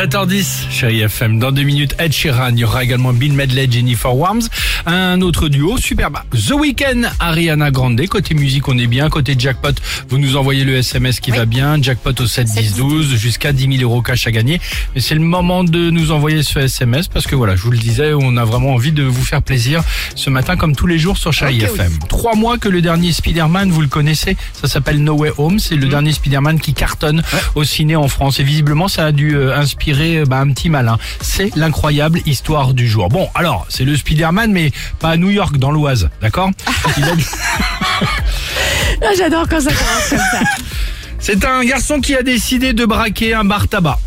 7h10, chérie FM. Dans deux minutes, Ed Sheeran. Il y aura également Bill Medley, Jennifer Warms. Un autre duo, superbe. The Weeknd, Ariana Grande. Côté musique, on est bien. Côté jackpot, vous nous envoyez le SMS qui va bien. Jackpot au 7 10 12, jusqu'à 10 000 euros cash à gagner. Mais c'est le moment de nous envoyer ce SMS parce que voilà, je vous le disais, on a vraiment envie de vous faire plaisir ce matin comme tous les jours sur chérie Ok, FM. Trois mois que le dernier Spider-Man, vous le connaissez, ça s'appelle No Way Home. C'est le dernier Spider-Man qui cartonne au ciné en France. Et visiblement, ça a dû euh, inspirer euh, bah, un petit malin. C'est l'incroyable histoire du jour. Bon, alors, c'est le Spider-Man, mais pas à New York, dans l'Oise, d'accord a- Ah, J'adore quand ça commence comme ça. C'est un garçon qui a décidé de braquer un bar tabac.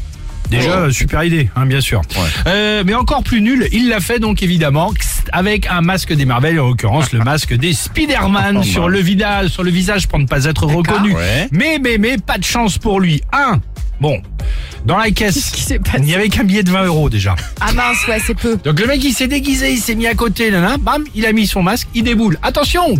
Déjà, euh, super idée, hein, bien sûr. Euh, mais encore plus nul, il l'a fait donc évidemment avec un masque des merveilles, en l'occurrence le masque des Spider-Man sur le visage, sur le visage pour ne pas être reconnu. Ouais. Mais mais mais pas de chance pour lui. Un, bon, dans la caisse, il n'y avait qu'un billet de 20 euros déjà. Ah mince, ouais, c'est peu. Donc le mec il s'est déguisé, il s'est mis à côté, là, bam, il a mis son masque, il déboule. Attention,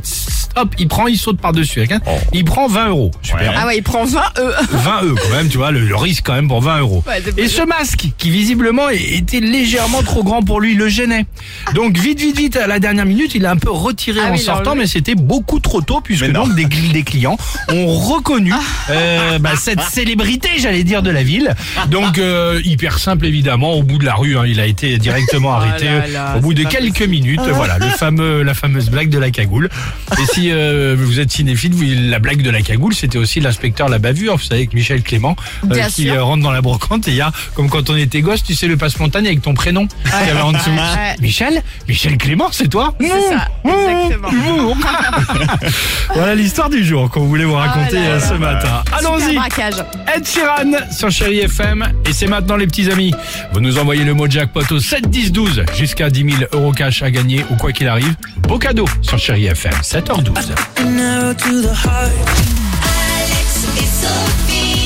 hop, il prend, il saute par dessus. Il prend 20 euros. Super. Ouais. Ah ouais, il prend 20 eux. 20 euros quand même, tu vois, le, le risque quand même pour 20 euros. Ouais, Et ce masque, qui visiblement était légèrement trop grand pour lui, le gênait. Donc vite, vite, vite, à la dernière minute, il a un peu retiré Ah en oui, sortant, mais c'était beaucoup trop tôt, puisque donc des, des clients ont reconnu euh, bah, cette célébrité, j'allais dire, de la ville. Donc euh, hyper simple, évidemment, au bout de la rue, hein, il a été directement arrêté. là là, au bout de quelques possible. minutes, voilà, le fameux, la fameuse blague de la cagoule. Et si euh, vous êtes cinéphile, vous- la blague de la cagoule, c'était aussi l'inspecteur la bavure, vous savez, avec Michel Clément, euh, Bien qui sûr. euh, rentre dans la brocante et il y a, comme quand on était gosse, tu sais, le passe-montagne avec ton prénom qu'il y avait en dessous. Ouais. Michel? Michel Clément, c'est toi? C'est ça, exactement. Bonjour. voilà l'histoire du jour qu'on voulait vous raconter là euh, là. ce matin. Super Allons-y braquage. Ed Sheeran sur Chéri FM et c'est maintenant les petits amis. Vous nous envoyez le mot jackpot au 7 10 12 jusqu'à 10 000 euros cash à gagner ou quoi qu'il arrive. Beau cadeau sur Chéri FM 7h12. An arrow to the heart. Alex, it's Sophie.